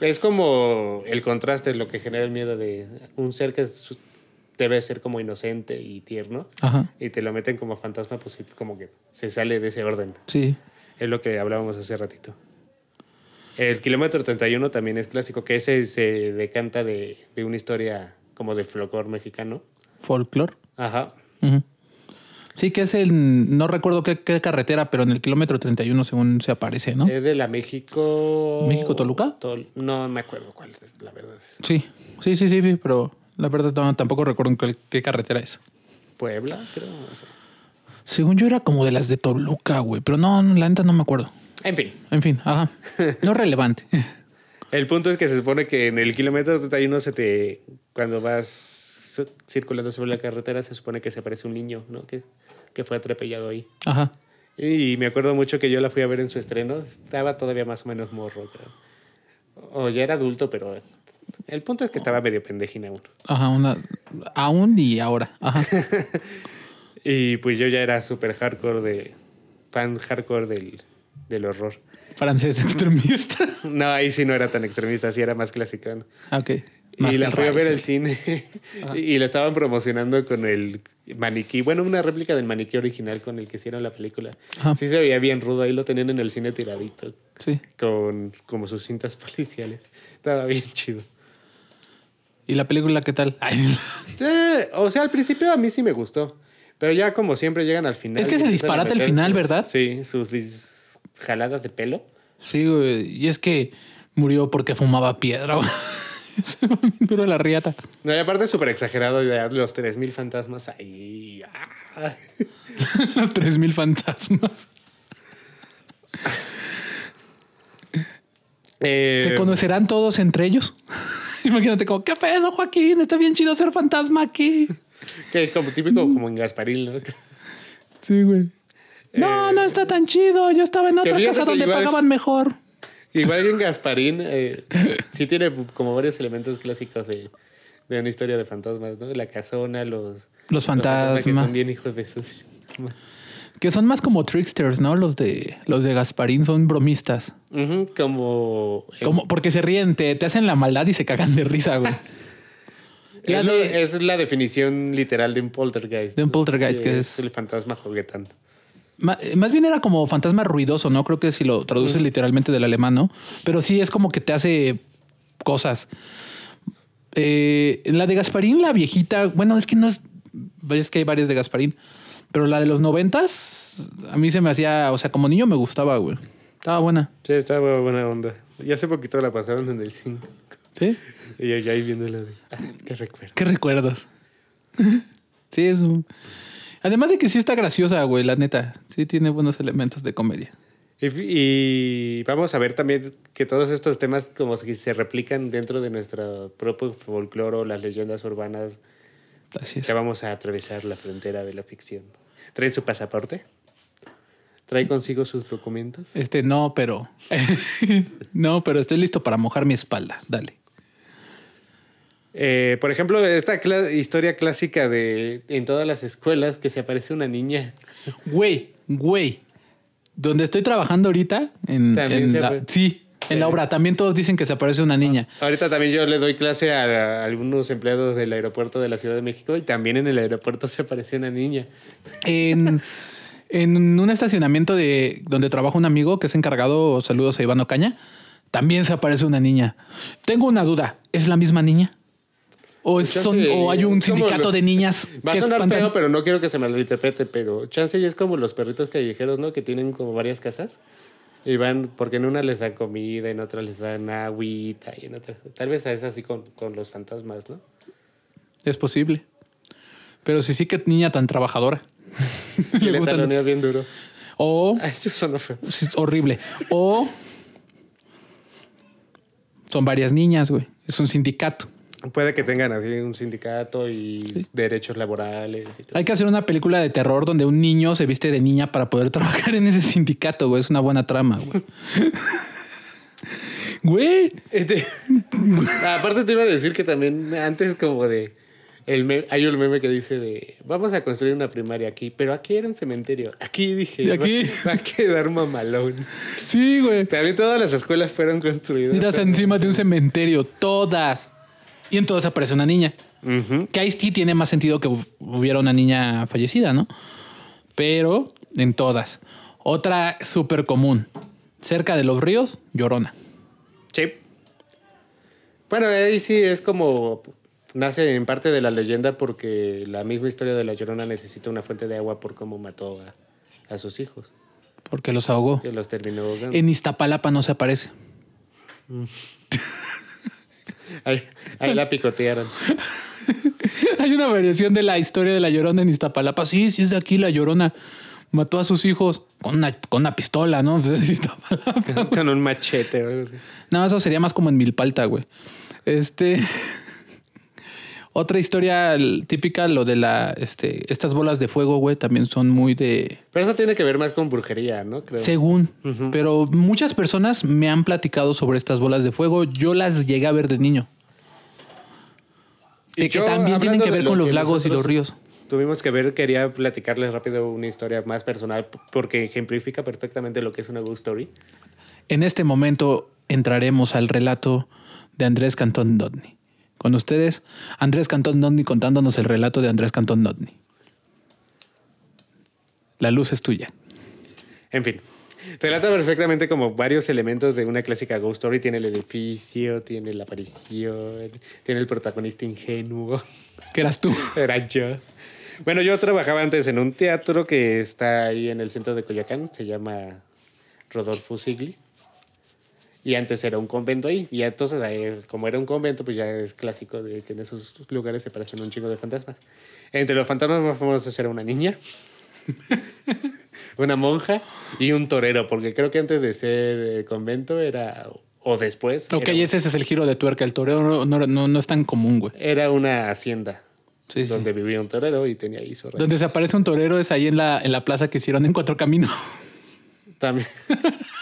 A: Es como el contraste, lo que genera el miedo de un ser que es- debe ser como inocente y tierno.
B: Ajá.
A: Y te lo meten como fantasma, pues como que se sale de ese orden.
B: Sí.
A: Es lo que hablábamos hace ratito. El kilómetro 31 también es clásico, que ese se decanta de, de una historia como de folclore mexicano.
B: Folklore.
A: Ajá.
B: Sí, que es el. No recuerdo qué, qué carretera, pero en el kilómetro 31, según se aparece, ¿no?
A: Es de la México.
B: ¿México-Toluca?
A: Tol- No me acuerdo cuál es, la verdad. Es
B: Sí, sí, sí, sí, sí, pero la verdad no, tampoco recuerdo en qué, qué carretera es.
A: Puebla, creo. No sé.
B: Según yo era como de las de Toluca, güey, pero no, la neta no me acuerdo.
A: En fin.
B: En fin, ajá. No relevante.
A: El punto es que se supone que en el kilómetro 31 se te. Cuando vas circulando sobre la carretera, se supone que se aparece un niño, ¿no? Que, que fue atropellado ahí.
B: Ajá.
A: Y me acuerdo mucho que yo la fui a ver en su estreno. Estaba todavía más o menos morro, creo. O ya era adulto, pero. El punto es que estaba medio pendejín aún.
B: Ajá, una. Aún y ahora. Ajá.
A: Y pues yo ya era súper hardcore de. fan hardcore del, del horror.
B: Francés extremista.
A: No, ahí sí no era tan extremista, sí era más clásico. ¿no?
B: Ah, Ok. Más
A: y la fui a ver al cine y la estaban promocionando con el maniquí, bueno, una réplica del maniquí original con el que hicieron la película. Sí se veía bien rudo, ahí lo tenían en el cine tiradito
B: Sí.
A: con como sus cintas policiales. Estaba bien chido.
B: ¿Y la película qué tal?
A: Eh, o sea, al principio a mí sí me gustó, pero ya como siempre llegan al final.
B: Es que se disparata el final,
A: sus-
B: ¿verdad?
A: Sí, sus jaladas de pelo.
B: Sí, güey. Y es que murió porque fumaba piedra, Se me bien duro la riata.
A: No, y aparte es súper exagerado ya los 3000 fantasmas ahí. Ah.
B: Los 3000 fantasmas.
A: Eh,
B: ¿Se conocerán todos entre ellos? Imagínate como, ¿qué pedo, Joaquín? Está bien chido ser fantasma aquí.
A: que como típico como en Gasparil, ¿no?
B: Sí, güey. No, no está tan chido. Yo estaba en otra casa donde pagaban mejor.
A: Igual que en Gasparín, eh, sí tiene como varios elementos clásicos de, de una historia de fantasmas, ¿no? La casona, los,
B: Los
A: que
B: fantasmas.
A: son bien hijos de sus.
B: Que son más como tricksters, ¿no? Los de los de Gasparín son bromistas.
A: Como.
B: Como, porque se ríen, te, te hacen la maldad y se cagan de risa, güey. La
A: es, lo-
B: de-
A: es la definición literal de un poltergeist.
B: De un poltergeist, que es-
A: el fantasma juguetán.
B: Ma- Más bien era como fantasma ruidoso, ¿no? Creo que si lo traduces literalmente del alemán, ¿no? Pero sí es como que te hace cosas. Eh, la de Gasparín, la viejita, bueno, es que no es. Es que hay varias de Gasparín. Pero la de los noventas, a mí se me hacía, o sea, como niño me gustaba, güey. Estaba buena.
A: Sí, estaba buena onda. Y hace poquito la pasaron en el cine.
B: ¿Sí?
A: Y ya ahí viéndola de. Ah, qué recuerdo.
B: ¿Qué recuerdos? sí, es un... Además de que sí está graciosa, güey, la neta. Sí tiene buenos elementos de comedia.
A: Y, y vamos a ver también que todos estos temas como si se replican dentro de nuestro propio folclore, las leyendas urbanas,
B: Así es.
A: que vamos a atravesar la frontera de la ficción. ¿Trae su pasaporte? ¿Trae consigo sus documentos?
B: Este, no, pero. no, pero estoy listo para mojar mi espalda. Dale.
A: Eh, por ejemplo, esta historia clásica de en todas las escuelas que se aparece una niña.
B: Güey, güey. donde estoy trabajando ahorita, en,
A: También
B: en
A: se
B: la, sí, en la obra, también todos dicen que se aparece una niña.
A: Ahorita también yo le doy clase a, a algunos empleados del aeropuerto de la Ciudad de México y también en el aeropuerto se apareció una niña.
B: En, en un estacionamiento de donde trabaja un amigo que es encargado, saludos a Iván Ocaña, también se aparece una niña. Tengo una duda, ¿es la misma niña? ¿O, son- o hay un sindicato
A: lo-
B: de niñas
A: Va a
B: que
A: sonar
B: espantan?
A: feo, pero no quiero que se malinterprete, pero chance ya es como los perritos callejeros, ¿no? Que tienen como varias casas. Y van, porque en una les dan comida, en otra les dan agüita, y en otra... Tal vez es así con, con los fantasmas, ¿no?
B: Es posible. Pero sí, sí que niña tan trabajadora.
A: Sí,
B: Le
A: le
B: gustan-
A: taloneas bien duro.
B: O
A: Ay, eso sonó feo.
B: Es horrible. O son varias niñas, güey. Es un sindicato.
A: Puede que tengan así un sindicato y derechos laborales. y todo.
B: Hay que hacer una película de terror donde un niño se viste de niña para poder trabajar en ese sindicato, güey. Es una buena trama, güey. Güey,
A: Este, aparte te iba a decir que también antes como de... El hay un meme que dice de... Vamos a construir una primaria aquí, pero aquí era un cementerio. Aquí dije...
B: Y aquí-
A: Va, va a quedar mamalón.
B: sí, güey.
A: También todas las escuelas fueron construidas.
B: Miras encima de un cementerio, todas. Y en todas aparece una niña. Que ahí sí tiene más sentido que hu- hubiera una niña fallecida, ¿no? Pero en todas. Otra súper común. Cerca de los ríos, llorona.
A: Sí. Bueno, ahí sí es como... Nace en parte de la leyenda porque la misma historia de la Llorona necesita una fuente de agua por cómo mató a, a sus hijos.
B: Porque los ahogó.
A: Que los terminó ahogando.
B: En Iztapalapa no se aparece.
A: Ahí, ahí la picotearon.
B: Hay una variación de la historia de la llorona en Iztapalapa. Sí, sí es de aquí la llorona. Mató a sus hijos con una, con una pistola, ¿no? Iztapalapa.
A: Con un machete o algo así.
B: No, eso sería más como en Milpalta, güey. Este. Otra historia típica, lo de la. Este, estas bolas de fuego, güey, también son muy de.
A: Pero eso tiene que ver más con brujería, ¿no? Creo.
B: Según. Pero muchas personas me han platicado sobre estas bolas de fuego. Yo las llegué a ver de niño.
A: Y
B: De que también tienen que ver
A: lo
B: con los lagos y los ríos.
A: Tuvimos que ver, quería platicarles rápido una historia más personal porque ejemplifica perfectamente lo que es una ghost story.
B: En este momento entraremos al relato de Andrés Cantón Dodney. Con ustedes, Andrés Cantón Dodney contándonos el relato de Andrés Cantón Dodney. La luz es tuya.
A: En fin, relata perfectamente como varios elementos de una clásica ghost story. Tiene el edificio, tiene la aparición, tiene el protagonista ingenuo.
B: ¿Qué eras tú?
A: Era yo. Bueno, yo trabajaba antes en un teatro que está ahí en el centro de Coyoacán. Se llama Rodolfo Sigli. Y antes era un convento ahí. Y entonces, ahí, como era un convento, pues ya es clásico de que en esos lugares se parecen un chingo de fantasmas. Entre los fantasmas más famosos era una niña, una monja y un torero. Porque creo que antes de ser eh, convento era... O después.
B: Ok,
A: era,
B: ese es el giro de tuerca. El toreo no, no- no- no es tan común, güey.
A: era una hacienda.
B: Sí, sí.
A: donde vivía un torero y tenía ahí su
B: Donde se aparece un torero es ahí en la, en la plaza que hicieron en Cuatro Caminos.
A: También.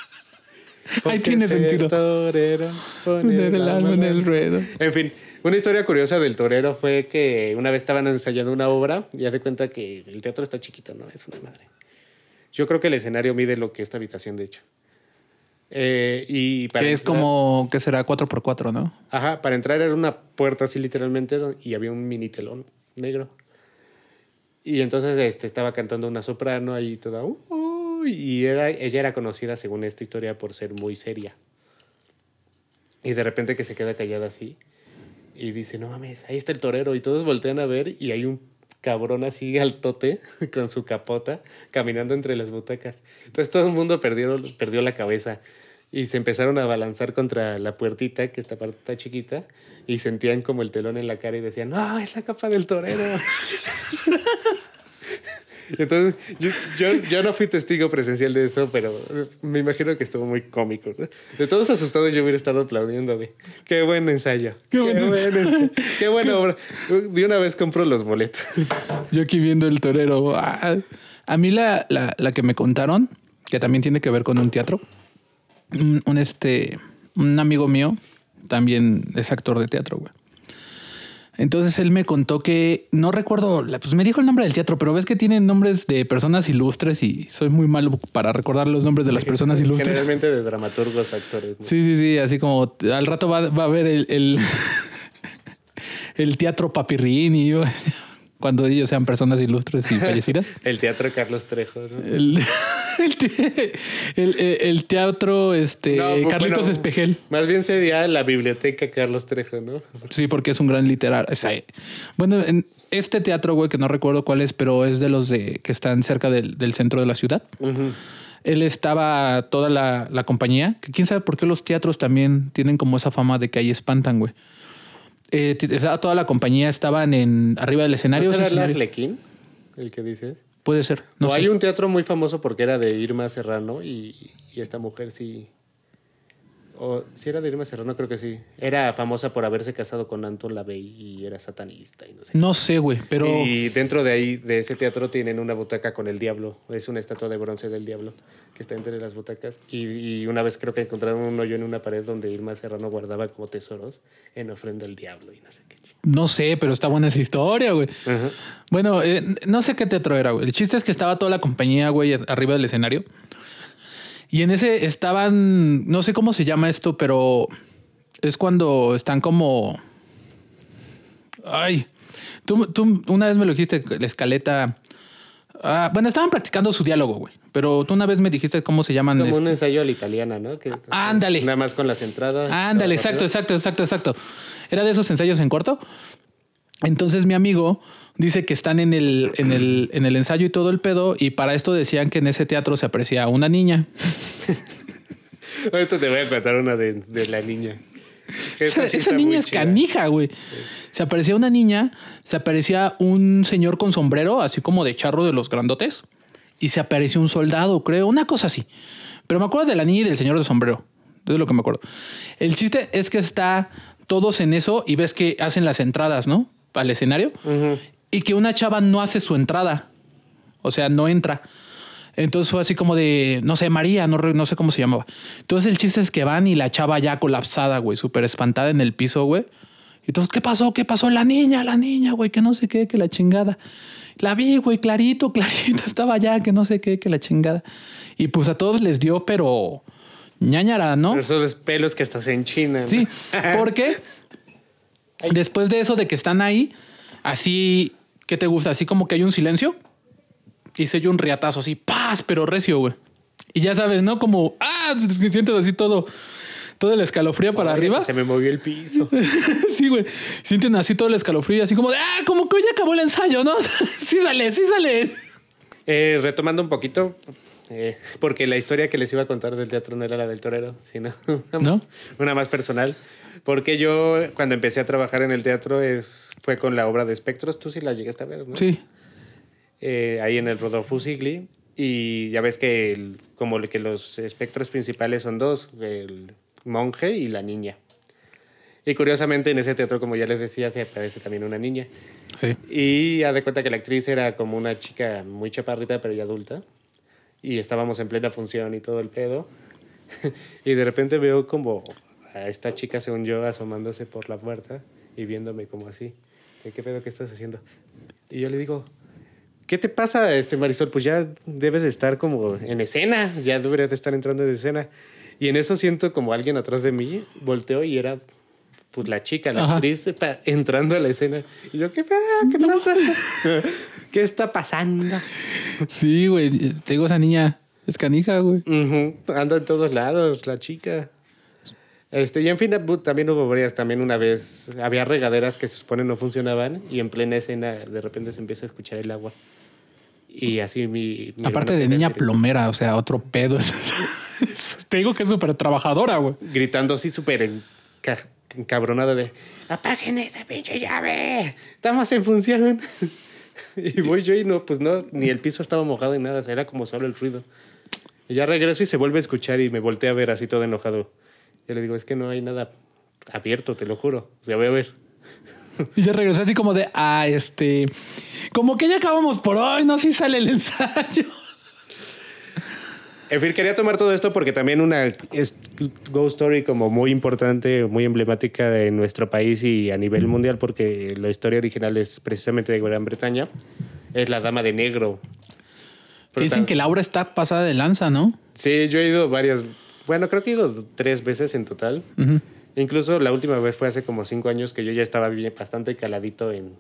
B: Ahí tiene sentido.
A: torero, poner
B: el alma en el ruedo.
A: En fin, una historia curiosa del torero fue que una vez estaban ensayando una obra y hace cuenta que el teatro está chiquito, ¿no? Es una madre. Yo creo que el escenario mide lo que esta habitación, de hecho. Eh, y para
B: Que es
A: entrar-
B: como, que será 4x4, ¿no?
A: Ajá, para entrar era una puerta así literalmente y había un mini telón negro. Y entonces este, estaba cantando una soprano ahí toda... "Uh", y era, ella era conocida, según esta historia, por ser muy seria. Y de repente que se queda callada así y dice, no mames, ahí está el torero. Y todos voltean a ver y hay un cabrón así altote con su capota caminando entre las butacas. Entonces todo el mundo perdió, perdió la cabeza y se empezaron a balanzar contra la puertita, que esta parte está chiquita, y sentían como el telón en la cara y decían, no, es la capa del torero. Entonces, yo, yo, yo no fui testigo presencial de eso, pero me imagino que estuvo muy cómico. ¿no? De todos asustados, yo hubiera estado aplaudiéndome. Qué buen ensayo.
B: Qué buen
A: ensayo. Qué buena obra. De una vez compro los boletos.
B: Yo aquí viendo el torero. ah, A mí la, la, la que me contaron, que también tiene que ver con un teatro, un, un, este, un amigo mío también es actor de teatro, güey. Entonces él me contó que no recuerdo, la- pues me dijo el nombre del teatro, pero ves que tienen nombres de personas ilustres y soy muy malo para recordar los nombres de las personas ilustres.
A: Generalmente de dramaturgos, actores. ¿no?
B: Sí, sí, sí, así como al rato va, va a haber el, el, el teatro papirrín y cuando ellos sean personas ilustres y fallecidas.
A: El teatro Carlos Trejo. ¿no?
B: El, el te- el- el teatro este,
A: No, bu-
B: Carlitos
A: bueno,
B: Espejel.
A: Más bien sería la biblioteca Carlos Trejo, ¿no?
B: Sí, porque es un gran literario. Bueno, en este teatro, güey, que no recuerdo cuál es, pero es de los de que están cerca del, del centro de la ciudad. Él estaba toda la, la compañía, que quién sabe por qué los teatros también tienen como esa fama de que ahí espantan, güey. Eh, toda la compañía, estaban en arriba del escenario.
A: ¿No el Arlequín? El que dices.
B: Puede ser. No sé.
A: hay un teatro muy famoso porque era de Irma Serrano y, y esta mujer sí. O si era de Irma Serrano, creo que sí. Era famosa por haberse casado con Anton LaVey y era satanista y no sé.
B: No sé, güey, pero
A: Y dentro de ahí, de ese teatro, tienen una butaca con el diablo. Es una estatua de bronce del diablo que está entre las butacas. Y, y una vez creo que encontraron un hoyo en una pared donde Irma Serrano guardaba como tesoros en ofrenda al diablo y no sé qué. chico.
B: no sé, pero está buena esa historia, güey. Bueno, eh, no sé qué teatro era, güey. El chiste es que estaba toda la compañía, güey, arriba del escenario. Y en ese estaban, no sé cómo se llama esto, pero es cuando están como... Ay, tú, tú una vez me lo dijiste, la escaleta... Ah, bueno, estaban practicando su diálogo, güey. Pero tú una vez me dijiste cómo se llaman.
A: Como un ensayo a la italiana, ¿no? Que
B: ándale.
A: Nada más con las entradas.
B: Ándale, exacto, exacto, exacto, exacto. Era de esos ensayos en corto. Entonces mi amigo dice que están en el, en el, en el ensayo y todo el pedo. Y para esto decían que en ese teatro se aprecia una niña.
A: Ahorita te voy a contar una de, de la niña.
B: Esa,
A: sí
B: niña es
A: chida.
B: canija, güey. Se aparecía una niña, se aparecía un señor con sombrero, así como de charro de los grandotes. Y se apareció un soldado, creo, una cosa así. Pero me acuerdo de la niña y del señor de sombrero. Es lo que me acuerdo. El chiste es que está todos en eso y ves que hacen las entradas, ¿no? Al escenario. Y que una chava no hace su entrada. O sea, no entra. Entonces fue así como de, no sé, María, no, no sé cómo se llamaba. Entonces el chiste es que van y la chava ya colapsada, güey, súper espantada en el piso, güey. Y entonces, ¿qué pasó? ¿Qué pasó? La niña, la niña, güey, que no sé qué, que la chingada. La vi, güey, clarito, clarito, estaba allá, que no sé qué, que la chingada. Y pues a todos les dio, pero ñañara, ¿no?
A: Pero esos pelos que estás en China.
B: Sí, porque después de eso de que están ahí, así, ¿qué te gusta? Así como que hay un silencio y se oye un riatazo así, paz, pero recio, güey. Y ya sabes, ¿no? Como, ah, sientes así todo, todo el escalofrío para
A: Ay,
B: arriba.
A: Se me movió el piso.
B: sí, güey. Sienten así todo el escalofrío, así como de, ah, como que hoy acabó el ensayo, ¿no? sí sale, sí sale.
A: Eh, retomando un poquito, eh, porque la historia que les iba a contar del teatro no era la del torero, sino
B: ¿No?
A: una más personal. Porque yo, cuando empecé a trabajar en el teatro, es, fue con la obra de Espectros. Tú sí la llegaste a ver, ¿no?
B: Sí.
A: eh, ahí en el Rodolfo Sigli. Y ya ves que el- como que los espectros principales son dos, el monje y la niña. Y curiosamente en ese teatro, como ya les decía, se aparece también una niña.
B: Sí.
A: Y ya de cuenta que la actriz era como una chica muy chaparrita, pero ya adulta. Y estábamos en plena función y todo el pedo. y de repente veo como a esta chica, según yo, asomándose por la puerta y viéndome como así. ¿De qué pedo que estás haciendo? Y yo le digo, ¿qué te pasa, este Marisol? Pues ya debes de estar como en escena, ya deberías de estar entrando en escena. Y en eso siento como alguien atrás de mí, volteo y era pues la chica, la
B: Ajá.
A: actriz, entrando a la escena. Y yo, ¿qué, pedo? ¿Qué pasa? ¿Qué está pasando?
B: Sí, güey. Te digo, esa niña es canija, güey.
A: Anda en todos lados, la chica. Este, y en fin, también hubo varias. También una vez había regaderas que se supone no funcionaban y en plena escena de repente se empieza a escuchar el agua. Y así mi. mi
B: Aparte de niña
A: grita-
B: plomera, o sea, otro pedo. Te digo que es súper trabajadora, güey.
A: Gritando así súper enca- encabronada de: ¡Apaguen esa pinche llave! ¡Estamos en función! y voy yo y no, pues no, ni el piso estaba mojado ni nada, o sea, era como solo el ruido. Y ya regreso y se vuelve a escuchar y me volteé a ver así todo enojado. Yo le digo: Es que no hay nada abierto, te lo juro. O sea, voy a ver.
B: Y ya regresó así como de, ah, este, como que ya acabamos por hoy, no, si sale el ensayo.
A: En fin, quería tomar todo esto porque también una ghost story como muy importante, muy emblemática de nuestro país y a nivel mundial, porque la historia original es precisamente de Gran Bretaña, es la Dama de Negro.
B: Dicen que Laura está pasada de lanza, ¿no?
A: Sí, yo he ido varias, bueno, creo que he ido tres veces en total. Incluso la última vez fue hace como cinco años que yo ya estaba bien, bastante caladito en,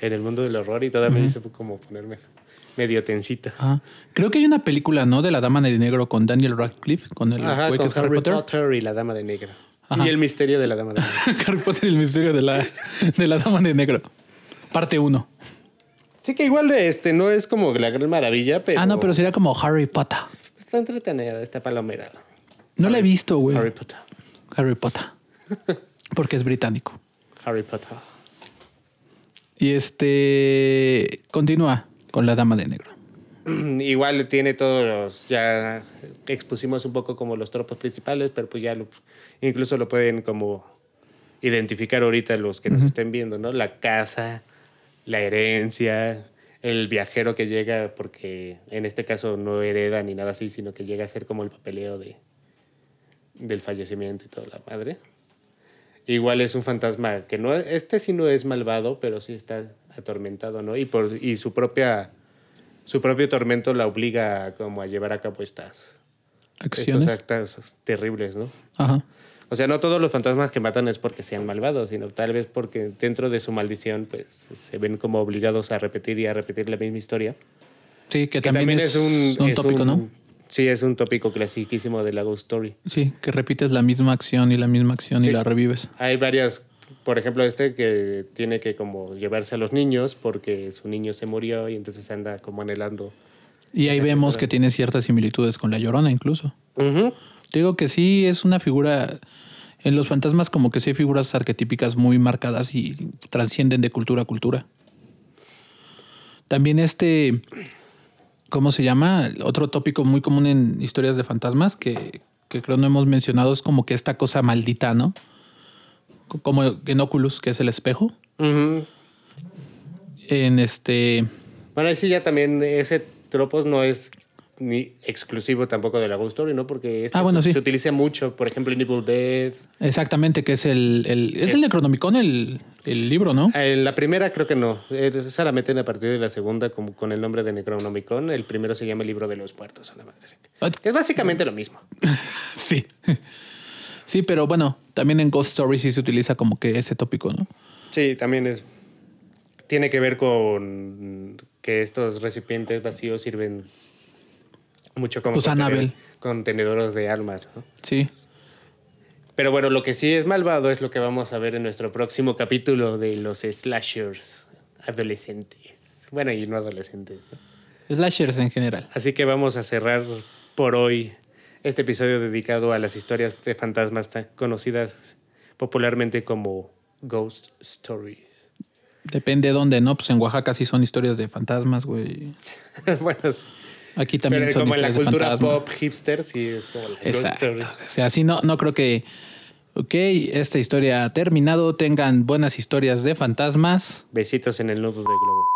A: en el mundo del horror y todavía me hice como ponerme medio tensita.
B: Ajá. Creo que hay una película, ¿no? De la Dama de Negro con Daniel Radcliffe, con el
A: Ajá, con
B: Harry, Potter.
A: y la Dama de Negro.
B: Ajá.
A: Y el misterio de la Dama de Negro.
B: Harry Potter y el misterio de la, de la Dama de Negro. Parte 1.
A: Sí que igual este no es como la gran maravilla, pero...
B: Ah, no, pero sería como Harry Potter.
A: Está entretenida esta palomera.
B: No la he visto, güey.
A: Harry
B: Harry,
A: Potter.
B: Potter. Porque es británico.
A: Harry Potter.
B: Y este. Continúa con la Dama de Negro.
A: Igual tiene todos los... Ya expusimos un poco como los tropos principales, pero pues ya lo, incluso lo pueden como identificar ahorita los que nos estén viendo, ¿no? La casa, la herencia, el viajero que llega, porque en este caso no hereda ni nada así, sino que llega a ser como el papeleo de, del fallecimiento y toda la madre. Igual es un fantasma que no, este sí no es malvado, pero sí está atormentado, ¿no? Y, por, y su propia, su propio tormento la obliga como a llevar a cabo estas,
B: Acciones.
A: estos actos terribles, ¿no?
B: Ajá.
A: O sea, no todos los fantasmas que matan es porque sean malvados, sino tal vez porque dentro de su maldición, pues se ven como obligados a repetir y a repetir la misma historia.
B: Sí, que,
A: Que
B: también, es, un,
A: es
B: tópico,
A: un-
B: ¿no?
A: Sí, es un tópico clasiquísimo de la Ghost Story.
B: Sí, que repites la misma acción y la misma acción y la revives.
A: Hay varias, por ejemplo, este que tiene que como llevarse a los niños porque su niño se murió y entonces anda como anhelando.
B: Y ahí vemos que tiene ciertas similitudes con la Llorona incluso. Te digo que sí es una figura. En los fantasmas, como que sí hay figuras arquetípicas muy marcadas y trascienden de cultura a cultura. También este. ¿Cómo se llama? Otro tópico muy común en historias de fantasmas que, que creo no hemos mencionado es como que esta cosa maldita, ¿no? Co- Como en Oculus, que es el espejo. En este.
A: Bueno, ahí sí ya también ese tropos no es ni exclusivo tampoco de la Ghost Story, ¿no? Porque este
B: Ah, bueno,
A: se,
B: sí.
A: se utiliza mucho, por ejemplo, en Evil Dead.
B: Exactamente, que es el. el- es el Necronomicon, el, el libro, ¿no?
A: En la primera creo que no. Eh, Esa la meten a partir de la segunda como con el nombre de Necronomicon. El primero se llama el libro de los muertos. a la madre.
B: Ah,
A: Es básicamente lo mismo.
B: Sí. Sí, pero bueno, también en Ghost Stories sí se utiliza como que ese tópico, ¿no?
A: Sí, también es. Tiene que ver con que estos recipientes vacíos sirven mucho como
B: Pues
A: contenedores de almas. ¿no?
B: Sí.
A: Pero bueno, lo que sí es malvado es lo que vamos a ver en nuestro próximo capítulo de los slashers adolescentes. Bueno, y no adolescentes. ¿no?
B: Slashers en general.
A: Así que vamos a cerrar por hoy este episodio dedicado a las historias de fantasmas tan conocidas popularmente como Ghost Stories.
B: Depende de dónde, ¿no? Pues en Oaxaca sí son historias de fantasmas, güey.
A: bueno, sí.
B: Aquí también
A: pero
B: son
A: como en la
B: de
A: cultura
B: fantasma.
A: pop hipster, sí es como la Ghost
B: Exacto.
A: Story.
B: O sea, sí, no, no creo que. Ok, esta historia ha terminado. Tengan buenas historias de fantasmas.
A: Besitos en el nudo de globo.